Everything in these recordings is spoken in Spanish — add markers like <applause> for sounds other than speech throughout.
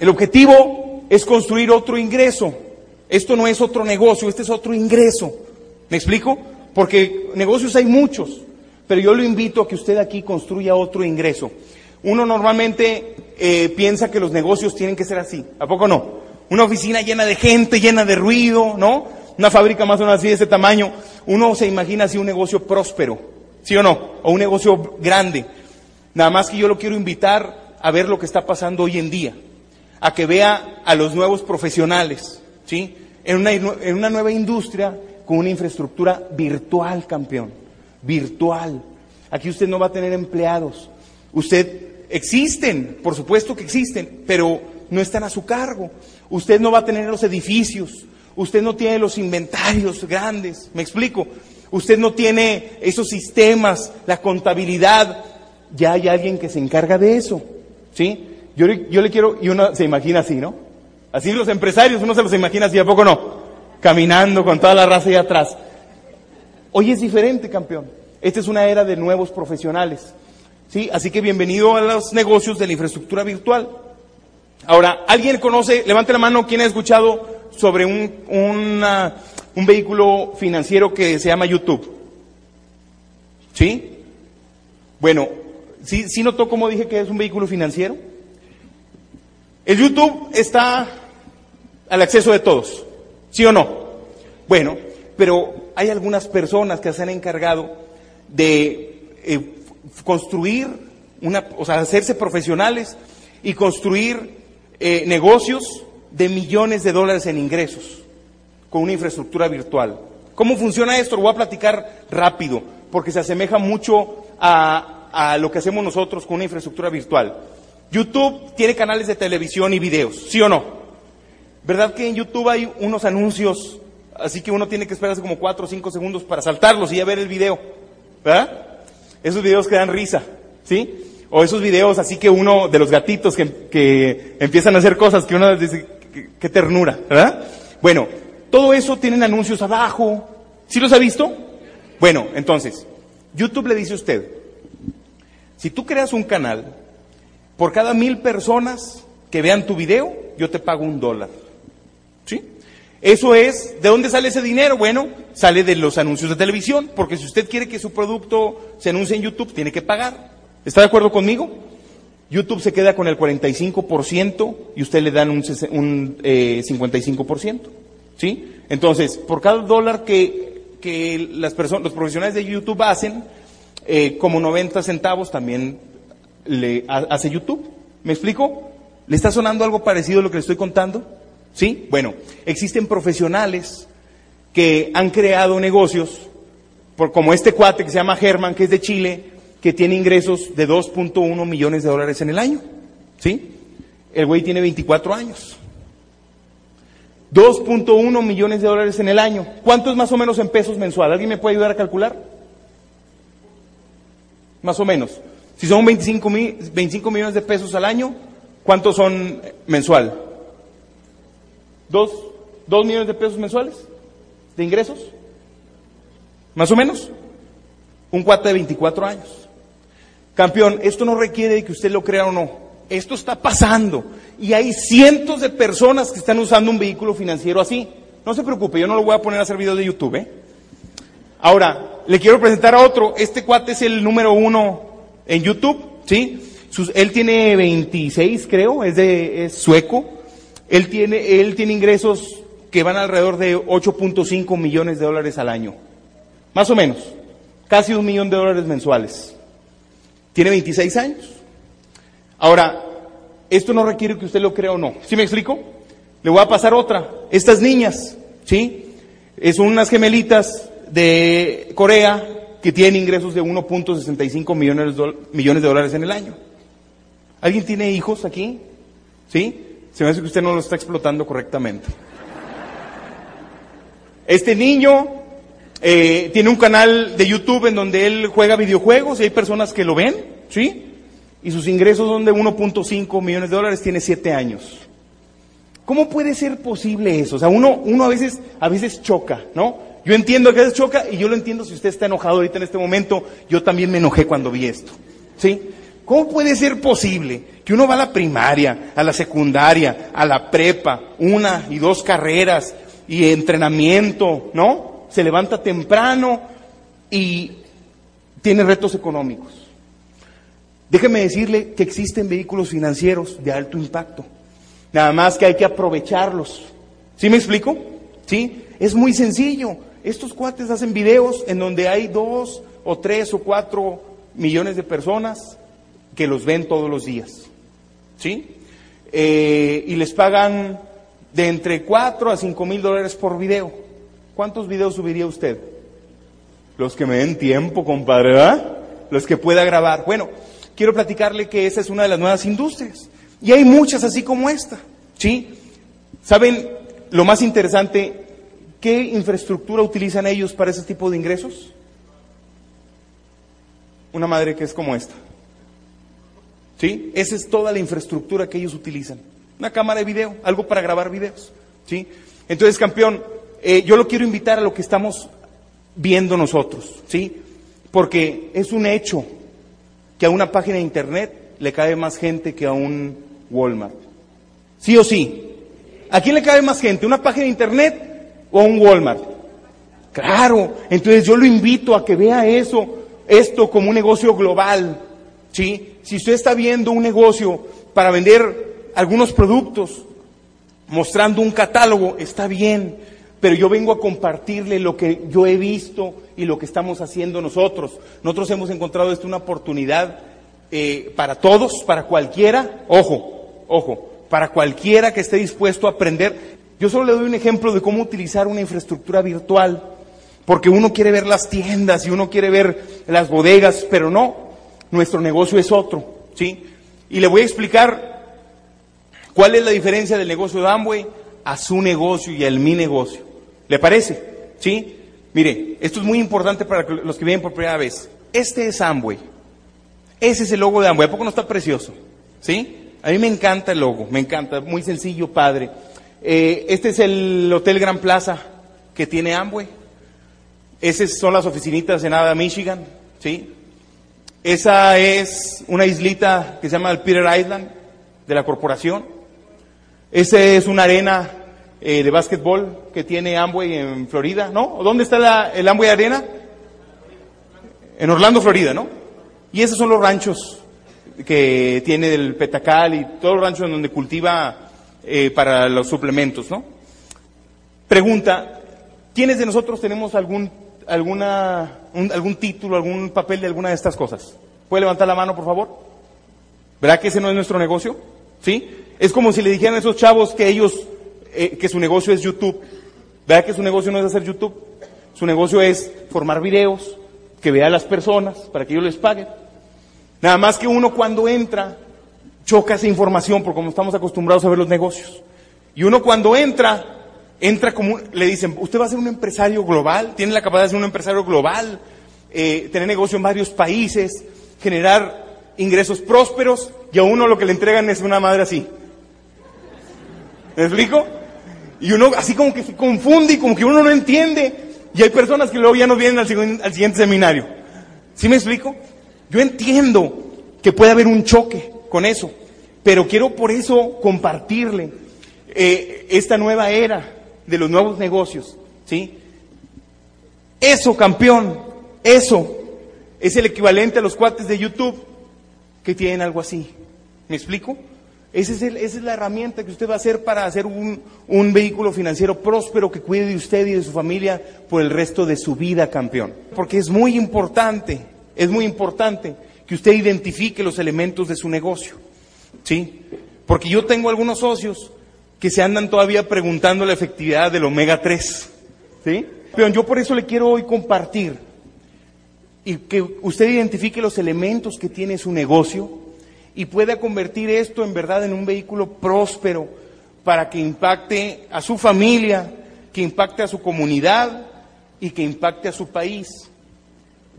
El objetivo es construir otro ingreso. Esto no es otro negocio, este es otro ingreso. ¿Me explico? Porque negocios hay muchos, pero yo lo invito a que usted aquí construya otro ingreso. Uno normalmente eh, piensa que los negocios tienen que ser así, ¿a poco no? Una oficina llena de gente, llena de ruido, ¿no? Una fábrica más o menos así de ese tamaño. Uno se imagina así un negocio próspero, ¿sí o no? O un negocio grande. Nada más que yo lo quiero invitar a ver lo que está pasando hoy en día, a que vea a los nuevos profesionales, ¿sí? En una, en una nueva industria con una infraestructura virtual, campeón, virtual. Aquí usted no va a tener empleados. Usted, existen, por supuesto que existen, pero no están a su cargo. Usted no va a tener los edificios. Usted no tiene los inventarios grandes. ¿Me explico? Usted no tiene esos sistemas, la contabilidad. Ya hay alguien que se encarga de eso. ¿Sí? Yo, le quiero, y uno se imagina así, ¿no? Así los empresarios, uno se los imagina así, ¿a poco no? Caminando con toda la raza ahí atrás. Hoy es diferente, campeón. Esta es una era de nuevos profesionales. ¿Sí? Así que bienvenido a los negocios de la infraestructura virtual. Ahora, ¿alguien conoce, levante la mano, quién ha escuchado sobre un, un vehículo financiero que se llama YouTube? ¿Sí? Bueno, ¿sí, ¿sí notó cómo dije que es un vehículo financiero? El YouTube está al acceso de todos, ¿sí o no? Bueno, pero hay algunas personas que se han encargado de eh, construir, una, o sea, hacerse profesionales y construir eh, negocios de millones de dólares en ingresos con una infraestructura virtual. ¿Cómo funciona esto? Lo voy a platicar rápido, porque se asemeja mucho a, a lo que hacemos nosotros con una infraestructura virtual. YouTube tiene canales de televisión y videos, ¿sí o no? ¿Verdad que en YouTube hay unos anuncios, así que uno tiene que esperarse como cuatro o cinco segundos para saltarlos y ya ver el video? ¿Verdad? Esos videos que dan risa, ¿sí? O esos videos así que uno, de los gatitos que, empiezan a hacer cosas que uno dice, qué, ternura, ¿verdad? Bueno, todo eso tienen anuncios abajo. ¿Sí los ha visto? Bueno, entonces, YouTube le dice a usted, si tú creas un canal, por cada mil personas que vean tu video, yo te pago un dólar. ¿Sí? Eso es, ¿de dónde sale ese dinero? Bueno, sale de los anuncios de televisión, porque si usted quiere que su producto se anuncie en YouTube, tiene que pagar. ¿Está de acuerdo conmigo? YouTube se queda con el 45% y usted le dan un, 55%. Eh, ¿Sí? Entonces, por cada dólar que, que las personas, los profesionales de YouTube hacen, eh, como 90 centavos también le hace YouTube. ¿Me explico? ¿Le está sonando algo parecido a lo que le estoy contando? ¿Sí? Bueno, existen profesionales que han creado negocios, por, como este cuate que se llama Germán, que es de Chile, que tiene ingresos de 2.1 millones de dólares en el año. ¿Sí? El güey tiene 24 años. 2.1 millones de dólares en el año. ¿Cuánto es más o menos en pesos mensual? ¿Alguien me puede ayudar a calcular? Más o menos. Si son 25, 25 millones de pesos al año, ¿cuántos son mensual? ¿Dos, ¿Dos millones de pesos mensuales de ingresos? ¿Más o menos? Un cuate de 24 años. Campeón, esto no requiere que usted lo crea o no. Esto está pasando. Y hay cientos de personas que están usando un vehículo financiero así. No se preocupe, yo no lo voy a poner a hacer videos de YouTube. ¿eh? Ahora, le quiero presentar a otro. Este cuate es el número uno en YouTube, ¿sí? él tiene 26, creo, es, de, es sueco. Él tiene, él tiene ingresos que van alrededor de 8.5 millones de dólares al año. Más o menos. Casi un millón de dólares mensuales. Tiene 26 años. Ahora, esto no requiere que usted lo crea o no. ¿Sí me explico? Le voy a pasar otra. Estas niñas, ¿sí? Son unas gemelitas de Corea que tienen ingresos de 1.65 millones, millones de dólares en el año. ¿Alguien tiene hijos aquí? ¿Sí? Se me hace que usted no lo está explotando correctamente. Este niño eh, tiene un canal de YouTube en donde él juega videojuegos y hay personas que lo ven, ¿sí? Y sus ingresos son de 1.5 millones de dólares, tiene 7 años. ¿Cómo puede ser posible eso? O sea, uno, uno a veces, a veces choca, ¿no? Yo entiendo que a veces choca y yo lo entiendo si usted está enojado ahorita en este momento. Yo también me enojé cuando vi esto, ¿sí? ¿cómo puede ser posible que uno va a la primaria, a la secundaria, a la prepa, una y dos carreras y entrenamiento, ¿no? Se levanta temprano y tiene retos económicos. Déjeme decirle que existen vehículos financieros de alto impacto. Nada más que hay que aprovecharlos. ¿Sí me explico? ¿Sí? Es muy sencillo. Estos cuates hacen videos en donde hay dos o tres o cuatro millones de personas que los ven todos los días. ¿Sí? Eh, y les pagan de entre cuatro a cinco mil dólares por video. ¿Cuántos videos subiría usted? Los que me den tiempo, compadre, ¿verdad? Los que pueda grabar. Bueno, quiero platicarle que esa es una de las nuevas industrias. Y hay muchas así como esta. ¿Sí? ¿Saben lo más interesante? ¿Qué infraestructura utilizan ellos para ese tipo de ingresos? Una madre que es como esta. ¿Sí? Esa es toda la infraestructura que ellos utilizan. Una cámara de video, algo para grabar videos. ¿Sí? Entonces, campeón, eh, yo lo quiero invitar a lo que estamos viendo nosotros. ¿Sí? Porque es un hecho que a una página de internet le cae más gente que a un Walmart. ¿Sí o sí? ¿A quién le cae más gente? ¿Una página de internet o un Walmart? Claro, entonces yo lo invito a que vea eso, esto como un negocio global. ¿Sí? Si usted está viendo un negocio para vender algunos productos, mostrando un catálogo, está bien, pero yo vengo a compartirle lo que yo he visto y lo que estamos haciendo nosotros. Nosotros hemos encontrado esto una oportunidad eh, para todos, para cualquiera, ojo, ojo, para cualquiera que esté dispuesto a aprender. Yo solo le doy un ejemplo de cómo utilizar una infraestructura virtual, porque uno quiere ver las tiendas y uno quiere ver las bodegas, pero no, nuestro negocio es otro, ¿sí? Y le voy a explicar cuál es la diferencia del negocio de Amway a su negocio y al mi negocio. ¿Le parece? ¿Sí? Mire, esto es muy importante para los que vienen por primera vez. Este es Amway. Ese es el logo de Amway. ¿A poco no está precioso? ¿Sí? A mí me encanta el logo, me encanta, muy sencillo, padre. Eh, este es el Hotel Gran Plaza que tiene Amway. Esas son las oficinitas en Ada, Michigan, ¿sí? Esa es una islita que se llama el Peter Island de la corporación. Esa es una arena eh, de básquetbol que tiene Amway en Florida, ¿no? ¿Dónde está el Amway Arena? En Orlando, Florida, ¿no? Y esos son los ranchos que tiene el Petacal y todos los ranchos en donde cultiva eh, para los suplementos, ¿no? Pregunta, ¿quiénes de nosotros tenemos algún, algún título, algún papel de alguna de estas cosas? ¿Puede levantar la mano, por favor? ¿Verdad que ese no es nuestro negocio? ¿Sí? Es como si le dijeran a esos chavos que ellos, eh, que su negocio es YouTube. ¿Verdad que su negocio no es hacer YouTube? Su negocio es formar videos, que vea a las personas para que ellos les paguen. Nada más que uno cuando entra, choca esa información, porque como estamos acostumbrados a ver los negocios. Y uno cuando entra, entra como, le dicen, usted va a ser un empresario global, tiene la capacidad de ser un empresario global, eh, tener negocio en varios países, generar ingresos prósperos, y a uno lo que le entregan es una madre así. ¿Me explico? Y uno así como que se confunde y como que uno no entiende. Y hay personas que luego ya no vienen al, al siguiente seminario. ¿Sí me explico? Yo entiendo que puede haber un choque con eso, pero quiero por eso compartirle eh, esta nueva era de los nuevos negocios, ¿sí? Eso, campeón, eso es el equivalente a los cuates de YouTube que tienen algo así. ¿Me explico? Esa es, esa es, la herramienta que usted va a hacer para hacer un, un, vehículo financiero próspero que cuide de usted y de su familia por el resto de su vida, campeón. Porque es muy importante es muy importante que usted identifique los elementos de su negocio. ¿Sí? Porque yo tengo algunos socios que se andan todavía preguntando la efectividad del omega 3. ¿Sí? Pero yo por eso le quiero hoy compartir y que usted identifique los elementos que tiene su negocio y pueda convertir esto en verdad en un vehículo próspero para que impacte a su familia, que impacte a su comunidad y que impacte a su país.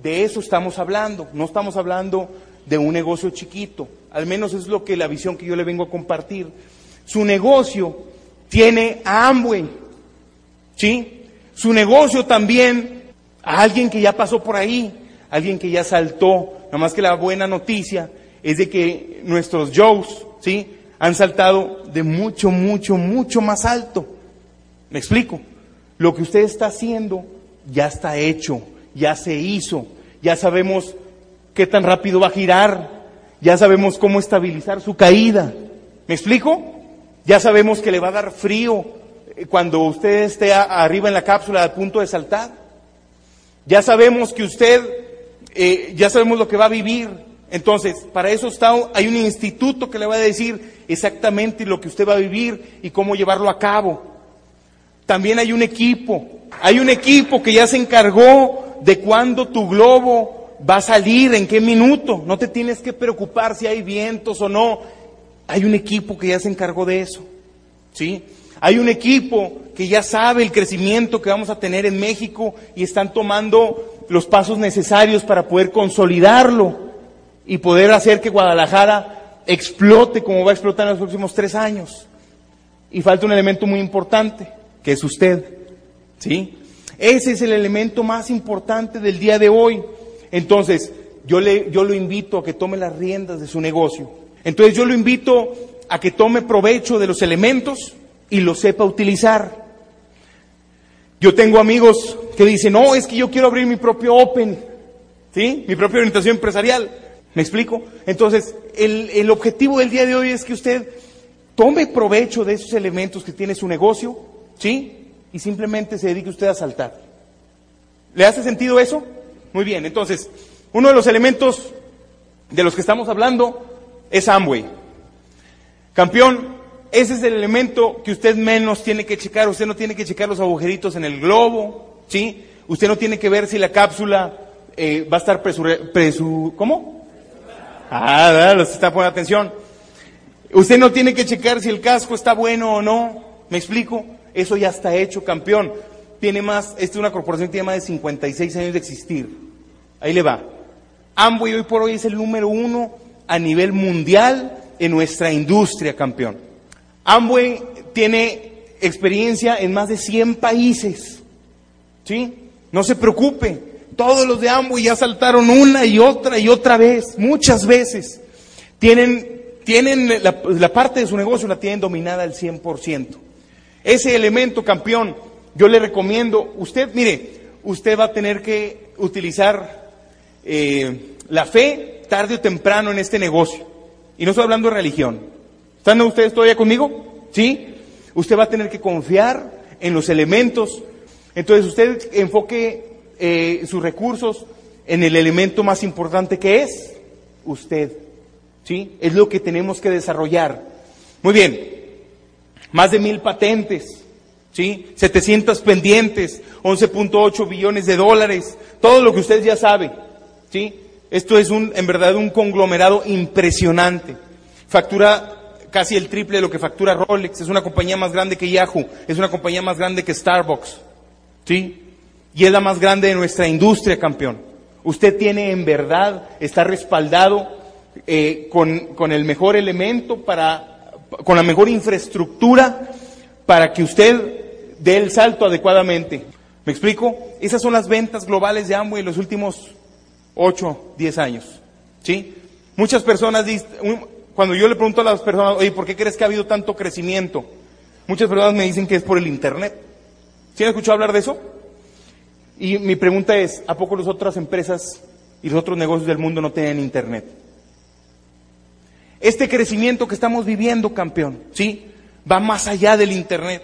De eso estamos hablando, no estamos hablando de un negocio chiquito, al menos es lo que la visión que yo le vengo a compartir. Su negocio tiene a Amway, ¿sí? Su negocio también a alguien que ya pasó por ahí, alguien que ya saltó, nada más que la buena noticia es de que nuestros Joes, ¿sí? Han saltado de mucho, mucho, mucho más alto. ¿Me explico? Lo que usted está haciendo ya está hecho, ya se hizo, ya sabemos qué tan rápido va a girar, ya sabemos cómo estabilizar su caída. ¿Me explico? Ya sabemos que le va a dar frío eh, cuando usted esté arriba en la cápsula a punto de saltar. Ya sabemos que usted, eh, ya sabemos lo que va a vivir. Entonces, para eso está, hay un instituto que le va a decir exactamente lo que usted va a vivir y cómo llevarlo a cabo. También hay un equipo, hay un equipo que ya se encargó de cuándo tu globo va a salir, en qué minuto. No te tienes que preocupar si hay vientos o no. Hay un equipo que ya se encargó de eso. ¿Sí? Hay un equipo que ya sabe el crecimiento que vamos a tener en México y están tomando los pasos necesarios para poder consolidarlo y poder hacer que Guadalajara explote como va a explotar en los próximos tres años. Y falta un elemento muy importante, que es usted. ¿Sí? Ese es el elemento más importante del día de hoy. Entonces, yo, le, yo lo invito a que tome las riendas de su negocio. Entonces, yo lo invito a que tome provecho de los elementos y lo sepa utilizar. Yo tengo amigos que dicen, no, es que yo quiero abrir mi propio Open, ¿sí? Mi propia orientación empresarial. ¿Me explico? Entonces, el, el objetivo del día de hoy es que usted tome provecho de esos elementos que tiene su negocio, ¿Sí? Y simplemente se dedique usted a saltar. ¿Le hace sentido eso? Muy bien, entonces, uno de los elementos de los que estamos hablando es Amway. Campeón, ese es el elemento que usted menos tiene que checar. Usted no tiene que checar los agujeritos en el globo, ¿sí? Usted no tiene que ver si la cápsula eh, va a estar presu... ¿Cómo? Ah, los está poniendo atención. Usted no tiene que checar si el casco está bueno o no. ¿Me explico? Eso ya está hecho, campeón. Tiene más, esta es una corporación que tiene más de 56 años de existir. Ahí le va. Amway hoy por hoy es el número uno a nivel mundial en nuestra industria, campeón. Amway tiene experiencia en más de 100 países. ¿Sí? No se preocupe. Todos los de Amway ya saltaron una y otra y otra vez, muchas veces. Tienen, tienen la, la parte de su negocio la tienen dominada al 100%. Ese elemento, campeón, yo le recomiendo, usted, mire, usted va a tener que utilizar eh, la fe tarde o temprano en este negocio. Y no estoy hablando de religión. ¿Están ustedes todavía conmigo? ¿Sí? Usted va a tener que confiar en los elementos. Entonces usted enfoque eh, sus recursos en el elemento más importante que es usted. ¿Sí? Es lo que tenemos que desarrollar. Muy bien más de mil patentes, ¿sí? 700 pendientes, 11.8 billones de dólares, todo lo que usted ya sabe, ¿sí? Esto es un, en verdad un conglomerado impresionante. Factura casi el triple de lo que factura Rolex, es una compañía más grande que Yahoo, es una compañía más grande que Starbucks, ¿sí? Y es la más grande de nuestra industria, campeón. Usted tiene en verdad, está respaldado eh, con, con el mejor elemento para con la mejor infraestructura para que usted dé el salto adecuadamente. ¿Me explico? Esas son las ventas globales de Amway en los últimos 8, 10 años. ¿Sí? Muchas personas cuando yo le pregunto a las personas, oye, ¿por qué crees que ha habido tanto crecimiento? Muchas personas me dicen que es por el Internet. ¿Sí han escuchado hablar de eso? Y mi pregunta es, ¿a poco las otras empresas y los otros negocios del mundo no tienen Internet? Este crecimiento que estamos viviendo, campeón, ¿sí? Va más allá del Internet.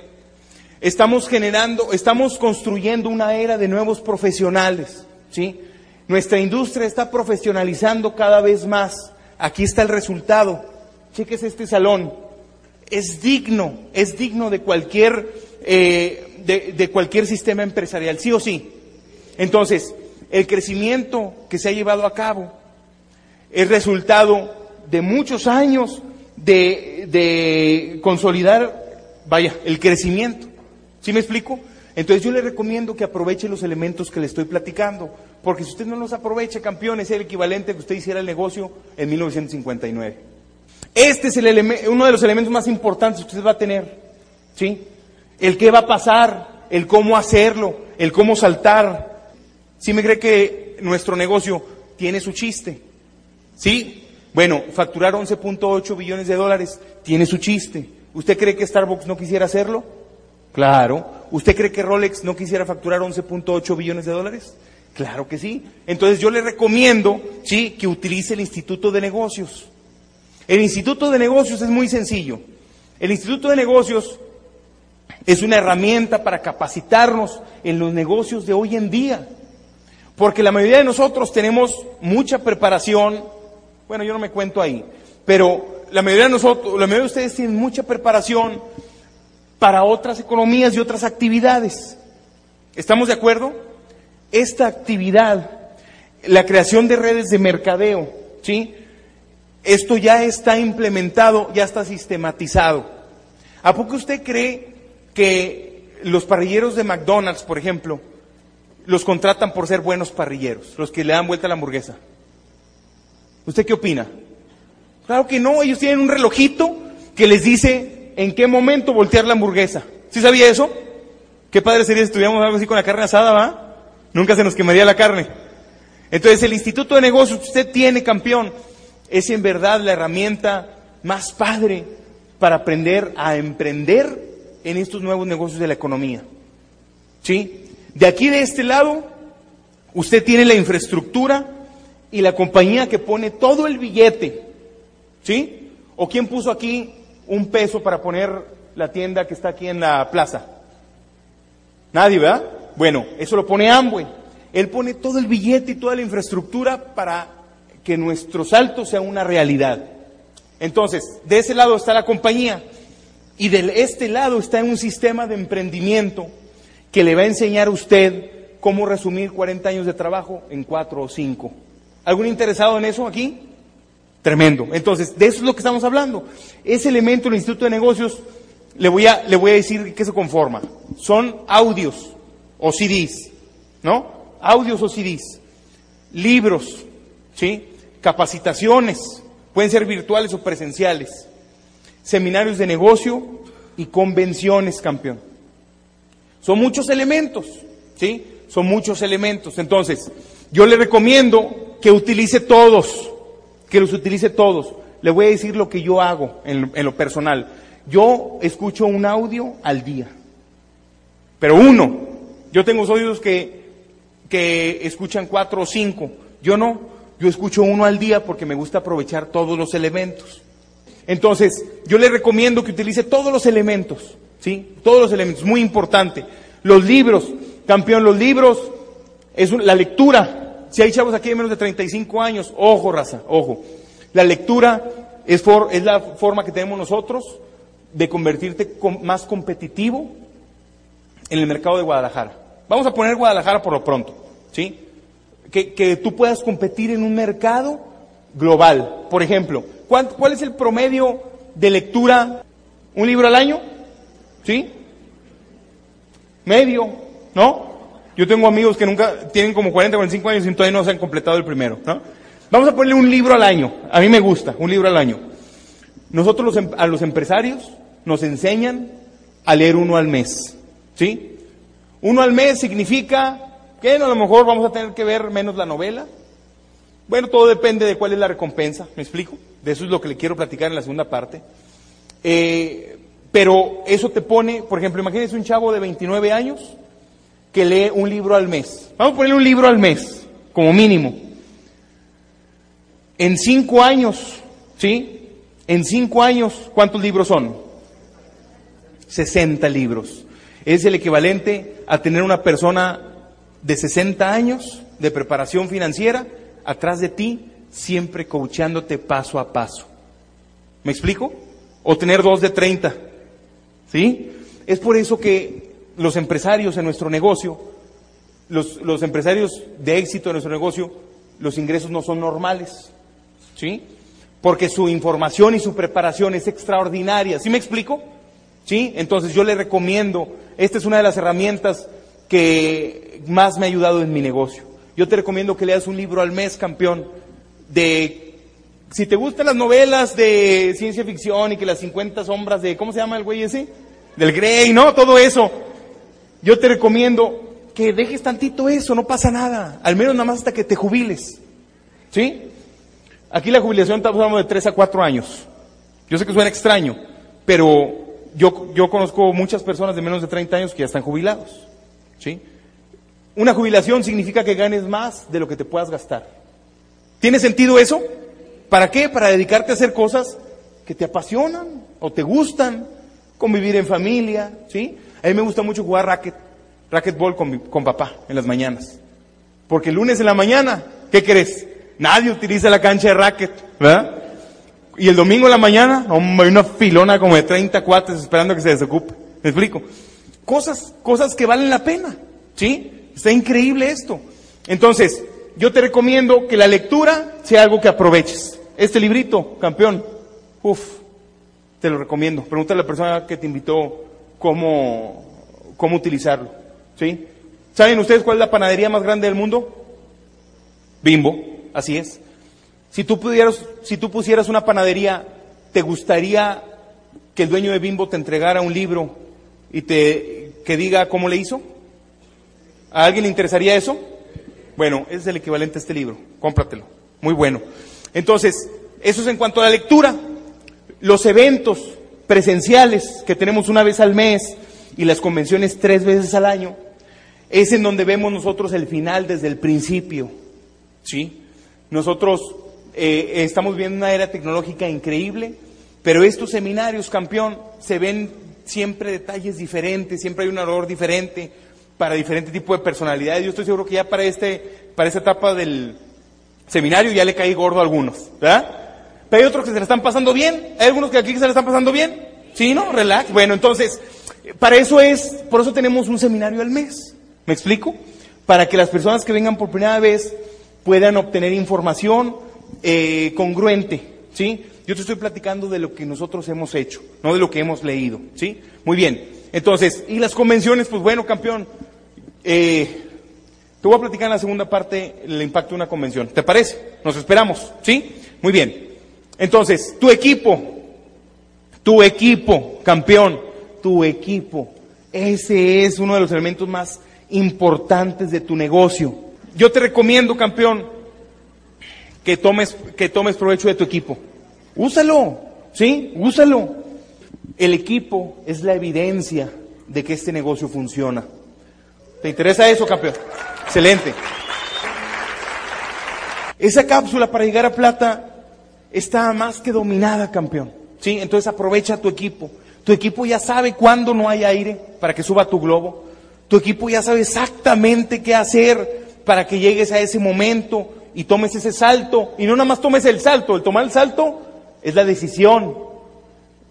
Estamos generando, estamos construyendo una era de nuevos profesionales, ¿sí? Nuestra industria está profesionalizando cada vez más. Aquí está el resultado. Cheques este salón. Es digno, es digno de cualquier, eh, de, de cualquier sistema empresarial, sí o sí. Entonces, el crecimiento que se ha llevado a cabo es resultado de muchos años de, consolidar, vaya, el crecimiento. ¿Sí me explico? Entonces yo le recomiendo que aproveche los elementos que le estoy platicando, porque si usted no los aprovecha, campeón, es el equivalente que usted hiciera el negocio en 1959. Este es el uno de los elementos más importantes que usted va a tener, ¿sí? El qué va a pasar, el cómo hacerlo, el cómo saltar. ¿Sí me cree que nuestro negocio tiene su chiste? ¿Sí? Bueno, facturar 11.8 billones de dólares tiene su chiste. ¿Usted cree que Starbucks no quisiera hacerlo? Claro. ¿Usted cree que Rolex no quisiera facturar 11.8 billones de dólares? Claro que sí. Entonces yo le recomiendo, sí, que utilice el Instituto de Negocios. El Instituto de Negocios es muy sencillo. El Instituto de Negocios es una herramienta para capacitarnos en los negocios de hoy en día. Porque la mayoría de nosotros tenemos mucha preparación. Bueno, yo no me cuento ahí. Pero la mayoría de nosotros, la mayoría de ustedes tienen mucha preparación para otras economías y otras actividades. ¿Estamos de acuerdo? Esta actividad, la creación de redes de mercadeo, ¿sí? Esto ya está implementado, ya está sistematizado. ¿A poco usted cree que los parrilleros de McDonald's, por ejemplo, los contratan por ser buenos parrilleros, los que le dan vuelta a la hamburguesa? ¿Usted qué opina? Claro que no, ellos tienen un relojito que les dice en qué momento voltear la hamburguesa. ¿Sí sabía eso? Qué padre sería si estuviéramos algo así con la carne asada, ¿va? Nunca se nos quemaría la carne. Entonces el Instituto de Negocios que usted tiene, campeón, es en verdad la herramienta más padre para aprender a emprender en estos nuevos negocios de la economía. ¿Sí? De aquí de este lado, usted tiene la infraestructura y la compañía que pone todo el billete. ¿Sí? ¿O quién puso aquí un peso para poner la tienda que está aquí en la plaza? Nadie, ¿verdad? Bueno, eso lo pone Amway. Él pone todo el billete y toda la infraestructura para que nuestro salto sea una realidad. Entonces, de ese lado está la compañía y de este lado está un sistema de emprendimiento que le va a enseñar a usted cómo resumir 40 años de trabajo en 4 o 5. ¿Algún interesado en eso aquí? Tremendo. Entonces, de eso es lo que estamos hablando. Ese elemento del Instituto de Negocios, le voy a, decir qué se conforma. Son audios o CDs, ¿no? Audios o CDs. Libros, ¿sí? Capacitaciones, pueden ser virtuales o presenciales seminarios de negocio y convenciones, campeón. Son muchos elementos, ¿sí? Son muchos elementos. Entonces, yo le recomiendo que utilice todos, que los utilice todos. Le voy a decir lo que yo hago en, en lo personal. Yo escucho un audio al día, pero uno. Yo tengo oídos que, que escuchan cuatro o cinco. Yo no, yo escucho uno al día porque me gusta aprovechar todos los elementos. Entonces, yo le recomiendo que utilice todos los elementos, ¿sí? Todos los elementos, muy importante. Los libros, campeón, los libros, es la lectura. Si hay chavos aquí de menos de 35 años, ojo, raza, ojo. La lectura es, la forma que tenemos nosotros de convertirte más competitivo en el mercado de Guadalajara. Vamos a poner Guadalajara por lo pronto, ¿sí? Que, que tú puedas competir en un mercado global. Por ejemplo, ¿cuál es el promedio de lectura? ¿Un libro al año? ¿Sí? Medio, ¿no? Yo tengo amigos que nunca tienen como 40, 45 años y todavía no se han completado el primero, ¿no? Vamos a ponerle un libro al año. A mí me gusta, un libro al año. Nosotros los, em, a los empresarios nos enseñan a leer uno al mes, ¿sí? Uno al mes significa que a lo mejor vamos a tener que ver menos la novela, bueno, todo depende de cuál es la recompensa, ¿me explico? De eso es lo que le quiero platicar en la segunda parte. Eh, pero eso te pone, por ejemplo, imagínese un chavo de 29 años que lee un libro al mes. Vamos a ponerle un libro al mes, como mínimo. En cinco años, ¿sí? En cinco años, ¿cuántos libros son? 60 libros. Es el equivalente a tener una persona de 60 años de preparación financiera atrás de ti, siempre coachándote paso a paso. ¿Me explico? O tener dos de 30. ¿Sí? Es por eso que los empresarios en nuestro negocio, los, los empresarios de éxito en nuestro negocio, los ingresos no son normales. ¿Sí? Porque su información y su preparación es extraordinaria. ¿Sí me explico? ¿Sí? Entonces yo le recomiendo, esta es una de las herramientas que más me ha ayudado en mi negocio. Yo te recomiendo que leas un libro al mes, campeón, de, si te gustan las novelas de ciencia ficción y que las 50 sombras de, ¿cómo se llama el güey ese? Del Grey, ¿no? Todo eso. Yo te recomiendo que dejes tantito eso, no pasa nada. Al menos nada más hasta que te jubiles. ¿Sí? Aquí la jubilación estamos hablando de 3 a 4 años. Yo sé que suena extraño, pero yo, yo conozco muchas personas de menos de 30 años que ya están jubilados. ¿sí? Una jubilación significa que ganes más de lo que te puedas gastar. ¿Tiene sentido eso? ¿Para qué? Para dedicarte a hacer cosas que te apasionan o te gustan, convivir en familia, ¿sí? A mí me gusta mucho jugar racket, racquetball con, con papá en las mañanas. Porque el lunes en la mañana, ¿qué crees? Nadie utiliza la cancha de racket, ¿verdad? Y el domingo en la mañana, hay una filona como de 30 cuates esperando que se desocupe. ¿Me explico? Cosas, cosas que valen la pena, ¿sí? Está increíble esto. Entonces, yo te recomiendo que la lectura sea algo que aproveches. Este librito, campeón, uff, te lo recomiendo. Pregúntale a la persona que te invitó cómo, cómo utilizarlo, ¿sí? ¿Saben ustedes cuál es la panadería más grande del mundo? Bimbo, así es. Si tú pudieras, si tú pusieras una panadería, ¿te gustaría que el dueño de Bimbo te entregara un libro y te que diga cómo le hizo? ¿A alguien le interesaría eso? Bueno, es el equivalente a este libro. Cómpratelo. Muy bueno. Entonces, eso es en cuanto a la lectura. Los eventos presenciales que tenemos una vez al mes y las convenciones tres veces al año, es en donde vemos nosotros el final desde el principio. ¿Sí? Nosotros eh, estamos viendo una era tecnológica increíble, pero estos seminarios, campeón, se ven siempre detalles diferentes, siempre hay un error diferente para diferente tipo de personalidades. Yo estoy seguro que ya para este, para esta etapa del seminario ya le caí gordo a algunos, ¿verdad? Pero hay otros que se le están pasando bien. Hay algunos que aquí se le están pasando bien. ¿Sí, no? Relax. Bueno, entonces, para eso es, por eso tenemos un seminario al mes. ¿Me explico? Para que las personas que vengan por primera vez puedan obtener información, eh, congruente, ¿sí? Yo te estoy platicando de lo que nosotros hemos hecho, no de lo que hemos leído, ¿sí? Muy bien. Entonces, y las convenciones, pues bueno, campeón, eh, te voy a platicar en la segunda parte el impacto de una convención. ¿Te parece? Nos esperamos, ¿sí? Muy bien. Entonces, tu equipo, tu equipo, campeón, tu equipo, ese es uno de los elementos más importantes de tu negocio. Yo te recomiendo, campeón, que tomes, que tomes provecho de tu equipo. Úsalo, ¿sí? Úsalo. El equipo es la evidencia de que este negocio funciona. ¿Te interesa eso, campeón? Excelente. Esa cápsula para llegar a plata está más que dominada, campeón. ¿Sí? Entonces aprovecha tu equipo. Tu equipo ya sabe cuándo no hay aire para que suba tu globo. Tu equipo ya sabe exactamente qué hacer para que llegues a ese momento y tomes ese salto. Y no nada más tomes el salto, el tomar el salto es la decisión.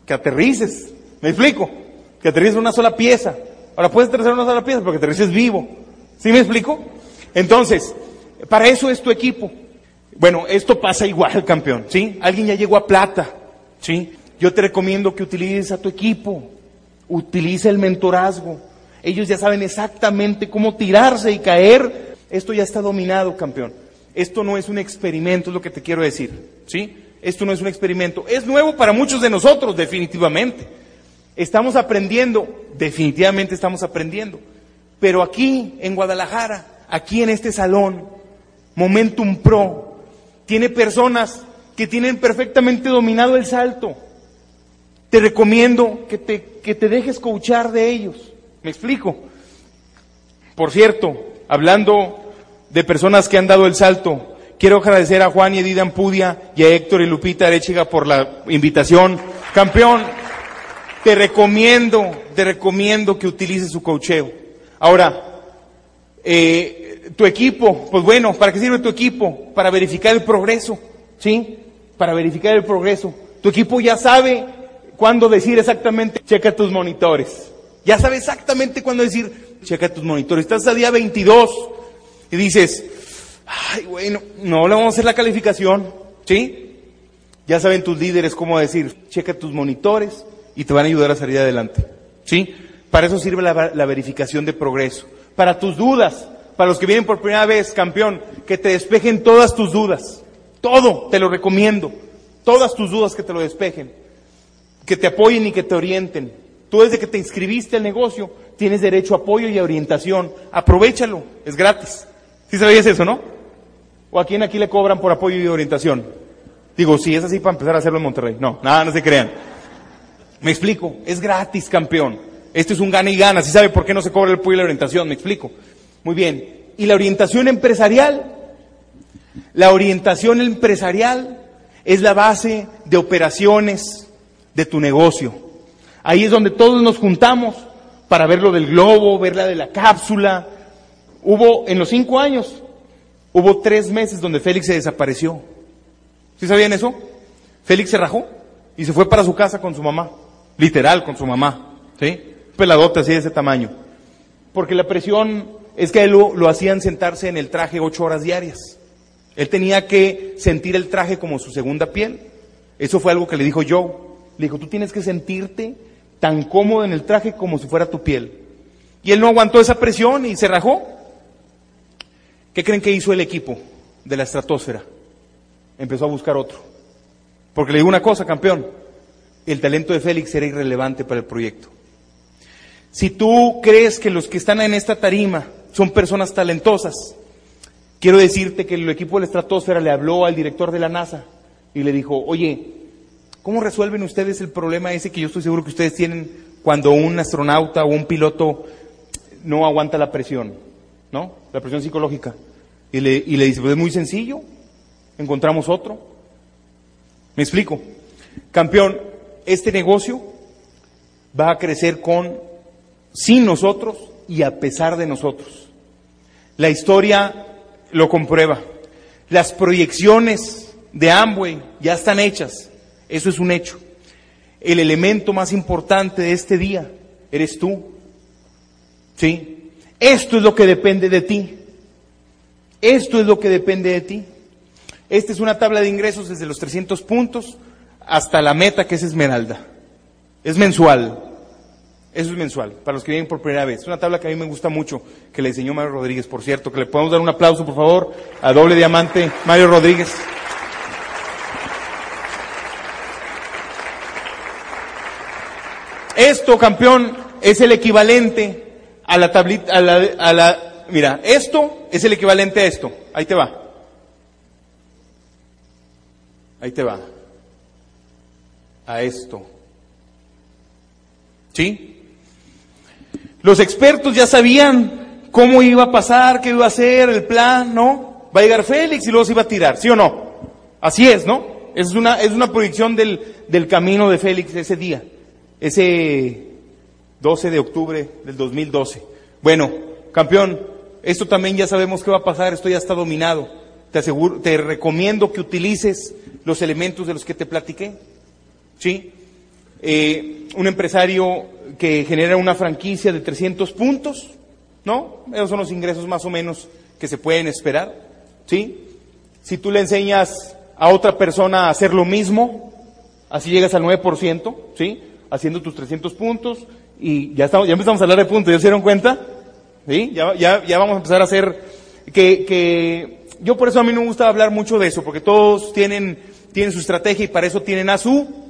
Que aterrices. ¿Me explico? Que aterrices una sola pieza. Ahora puedes aterrizar una sola pieza porque aterrices vivo. ¿Sí me explico? Entonces, para eso es tu equipo. Bueno, esto pasa igual, <laughs> campeón, ¿sí? Alguien ya llegó a plata, ¿sí? Yo te recomiendo que utilices a tu equipo. Utiliza el mentorazgo. Ellos ya saben exactamente cómo tirarse y caer. Esto ya está dominado, campeón. Esto no es un experimento, es lo que te quiero decir. ¿Sí? Esto no es un experimento. Es nuevo para muchos de nosotros, definitivamente. Estamos aprendiendo, definitivamente estamos aprendiendo. Pero aquí, en Guadalajara, aquí en este salón, Momentum Pro, tiene personas que tienen perfectamente dominado el salto. Te recomiendo que te, que te dejes coachar de ellos. ¿Me explico? Por cierto, hablando de personas que han dado el salto. Quiero agradecer a Juan y Edith Ampudia y a Héctor y Lupita Arechiga por la invitación. Campeón, te recomiendo, te recomiendo que utilices su cocheo. Ahora, eh, tu equipo, pues bueno, ¿para qué sirve tu equipo? Para verificar el progreso, ¿sí? Para verificar el progreso. Tu equipo ya sabe cuándo decir exactamente, checa tus monitores. Ya sabe exactamente cuándo decir, checa tus monitores. Estás a día 22 y dices, ay, bueno, no le vamos a hacer la calificación, ¿sí? Ya saben tus líderes cómo decir, checa tus monitores y te van a ayudar a salir adelante, ¿sí? Para eso sirve la, la verificación de progreso. Para tus dudas, para los que vienen por primera vez, campeón, que te despejen todas tus dudas. Todo, te lo recomiendo. Todas tus dudas que te lo despejen. Que te apoyen y que te orienten. Tú desde que te inscribiste al negocio tienes derecho a apoyo y a orientación. Aprovechalo, es gratis. ¿Sí sabías eso, no? ¿O a quién aquí le cobran por apoyo y orientación? Digo, si es así para empezar a hacerlo en Monterrey. No, nada, no se crean. Me explico, es gratis, campeón. Este es un gana y gana. Si sabe por qué no se cobra el apoyo y la orientación? Me explico. Muy bien. ¿Y la orientación empresarial? La orientación empresarial es la base de operaciones de tu negocio. Ahí es donde todos nos juntamos para ver lo del globo, ver la de la cápsula. Hubo, en los cinco años, hubo tres meses donde Félix se desapareció. ¿Sí sabían eso? Félix se rajó y se fue para su casa con su mamá. Literal, con su mamá. ¿Sí? Peladote así de ese tamaño. Porque la presión es que a él lo, hacían sentarse en el traje ocho horas diarias. Él tenía que sentir el traje como su segunda piel. Eso fue algo que le dijo Joe. Le dijo, tú tienes que sentirte tan cómodo en el traje como si fuera tu piel. Y él no aguantó esa presión y se rajó. ¿Qué creen que hizo el equipo de la estratosfera? Empezó a buscar otro. Porque le digo una cosa, campeón, el talento de Félix era irrelevante para el proyecto. Si tú crees que los que están en esta tarima son personas talentosas, Quiero decirte que el equipo de la estratosfera le habló al director de la NASA y le dijo, oye, ¿cómo resuelven ustedes el problema ese que yo estoy seguro que ustedes tienen cuando un astronauta o un piloto no aguanta la presión? ¿No? La presión psicológica. Y le, y le dice, pues es muy sencillo, encontramos otro. ¿Me explico? Campeón, este negocio va a crecer con, sin nosotros y a pesar de nosotros. La historia lo comprueba. Las proyecciones de Amway ya están hechas. Eso es un hecho. El elemento más importante de este día eres tú. ¿Sí? Esto es lo que depende de ti. Esto es lo que depende de ti. Esta es una tabla de ingresos desde los 300 puntos hasta la meta que es Esmeralda. Es mensual. Eso es mensual, para los que vienen por primera vez. Es una tabla que a mí me gusta mucho, que le enseñó Mario Rodríguez, por cierto, que le podemos dar un aplauso, por favor, a doble diamante, Mario Rodríguez. Esto, campeón, es el equivalente a la tablita, a la, a la, mira, esto es el equivalente a esto. Ahí te va. Ahí te va. A esto. ¿Sí? Los expertos ya sabían cómo iba a pasar, qué iba a hacer, el plan, ¿no? Va a llegar Félix y luego se iba a tirar, ¿sí o no? Así es, ¿no? Es una, es una proyección del, del camino de Félix ese día, ese 12 de octubre del 2012. Bueno, campeón, esto también ya sabemos qué va a pasar, esto ya está dominado. Te aseguro, te recomiendo que utilices los elementos de los que te platiqué. ¿Sí? Eh, un empresario que genera una franquicia de 300 puntos, ¿no? Esos son los ingresos más o menos que se pueden esperar, ¿sí? Si tú le enseñas a otra persona a hacer lo mismo, así llegas al 9%, ¿sí? Haciendo tus 300 puntos y ya estamos, ya empezamos a hablar de puntos, ¿ya se dieron cuenta? ¿Sí? Ya, ya, ya vamos a empezar a hacer que, que, yo por eso a mí no me gusta hablar mucho de eso, porque todos tienen, tienen su estrategia y para eso tienen a su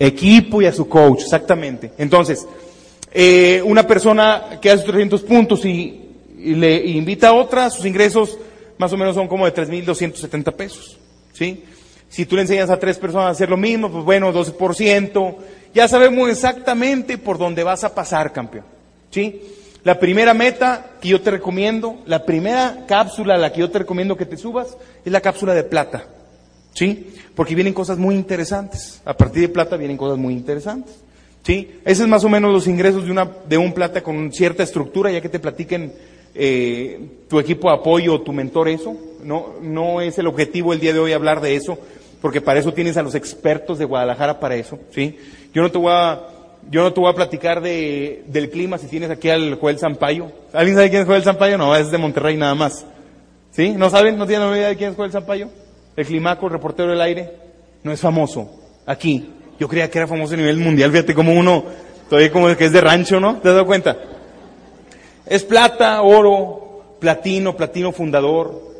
equipo y a su coach, exactamente. Entonces, eh, una persona que hace 300 puntos y, le invita a otra, sus ingresos más o menos son como de 3.270 pesos, ¿sí? Si tú le enseñas a tres personas a hacer lo mismo, pues bueno, 12%, ya sabemos exactamente por dónde vas a pasar, campeón, ¿sí? La primera meta que yo te recomiendo, la primera cápsula a la que yo te recomiendo que te subas, es la cápsula de plata. ¿Sí? Porque vienen cosas muy interesantes. A partir de plata vienen cosas muy interesantes. ¿Sí? Ese es más o menos los ingresos de, una, de un plata con cierta estructura, ya que te platiquen eh, tu equipo de apoyo tu mentor eso. No, no es el objetivo el día de hoy hablar de eso, porque para eso tienes a los expertos de Guadalajara para eso. ¿sí? Yo no te voy a, yo no te voy a platicar de, del clima si tienes aquí al Joel Zampayo. ¿Alguien sabe quién es Joel Zampayo? No, es de Monterrey nada más. ¿Sí? ¿No saben? ¿No tienen idea de quién es Joel Zampayo? El Climaco, el reportero del aire, no es famoso. Aquí. Yo creía que era famoso a nivel mundial. Fíjate como uno, todavía como que es de rancho, ¿no? ¿Te has dado cuenta? Es plata, oro, platino, platino fundador.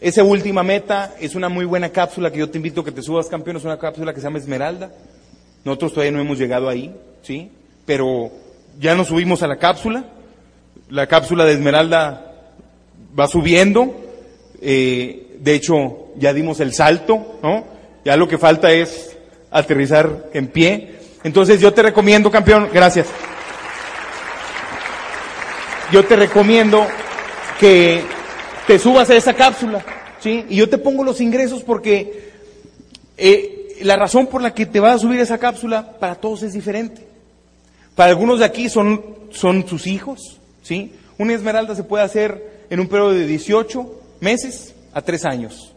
Esa última meta es una muy buena cápsula que yo te invito a que te subas, campeón. Es una cápsula que se llama Esmeralda. Nosotros todavía no hemos llegado ahí, ¿sí? Pero ya nos subimos a la cápsula. La cápsula de Esmeralda va subiendo. Eh, de hecho, ya dimos el salto, ¿no? Ya lo que falta es aterrizar en pie. Entonces yo te recomiendo, campeón, gracias. Yo te recomiendo que te subas a esa cápsula, ¿sí? Y yo te pongo los ingresos porque eh, la razón por la que te vas a subir a esa cápsula para todos es diferente. Para algunos de aquí son, son sus hijos, ¿sí? Una esmeralda se puede hacer en un periodo de 18 meses a 3 años,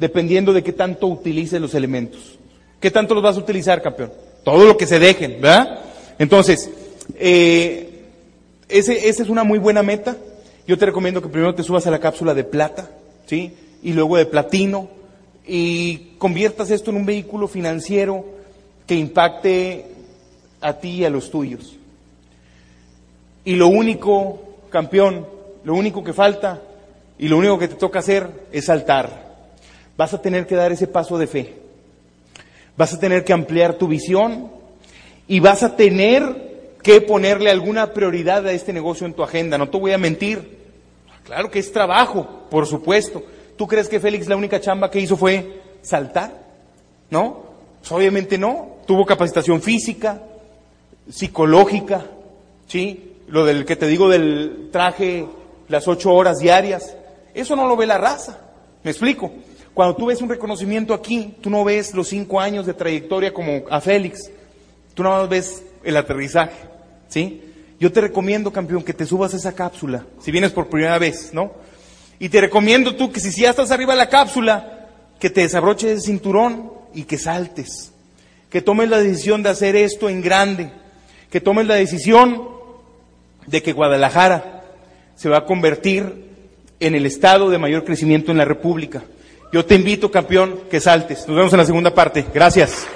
dependiendo de qué tanto utilices los elementos. ¿Qué tanto los vas a utilizar, campeón? Todo lo que se dejen, ¿verdad? Entonces, eh, ese, esa es una muy buena meta. Yo te recomiendo que primero te subas a la cápsula de plata, ¿sí? Y luego de platino, y conviertas esto en un vehículo financiero que impacte a ti y a los tuyos. Y lo único, campeón, lo único que falta y lo único que te toca hacer es saltar. Vas a tener que dar ese paso de fe. Vas a tener que ampliar tu visión y vas a tener que ponerle alguna prioridad a este negocio en tu agenda. No te voy a mentir. Claro que es trabajo, por supuesto. ¿Tú crees que Félix la única chamba que hizo fue saltar? ¿No? Pues obviamente no. Tuvo capacitación física, psicológica, ¿sí? Lo del que te digo del traje las ocho horas diarias. Eso no lo ve la raza. ¿Me explico? Cuando tú ves un reconocimiento aquí, tú no ves los cinco años de trayectoria como a Félix. Tú nada más ves el aterrizaje. ¿Sí? Yo te recomiendo, campeón, que te subas a esa cápsula, si vienes por primera vez, ¿no? Y te recomiendo tú que si ya estás arriba de la cápsula, que te desabroches el cinturón y que saltes. Que tomes la decisión de hacer esto en grande. Que tomes la decisión de que Guadalajara se va a convertir en el estado de mayor crecimiento en la República. Yo te invito, campeón, que saltes. Nos vemos en la segunda parte. Gracias.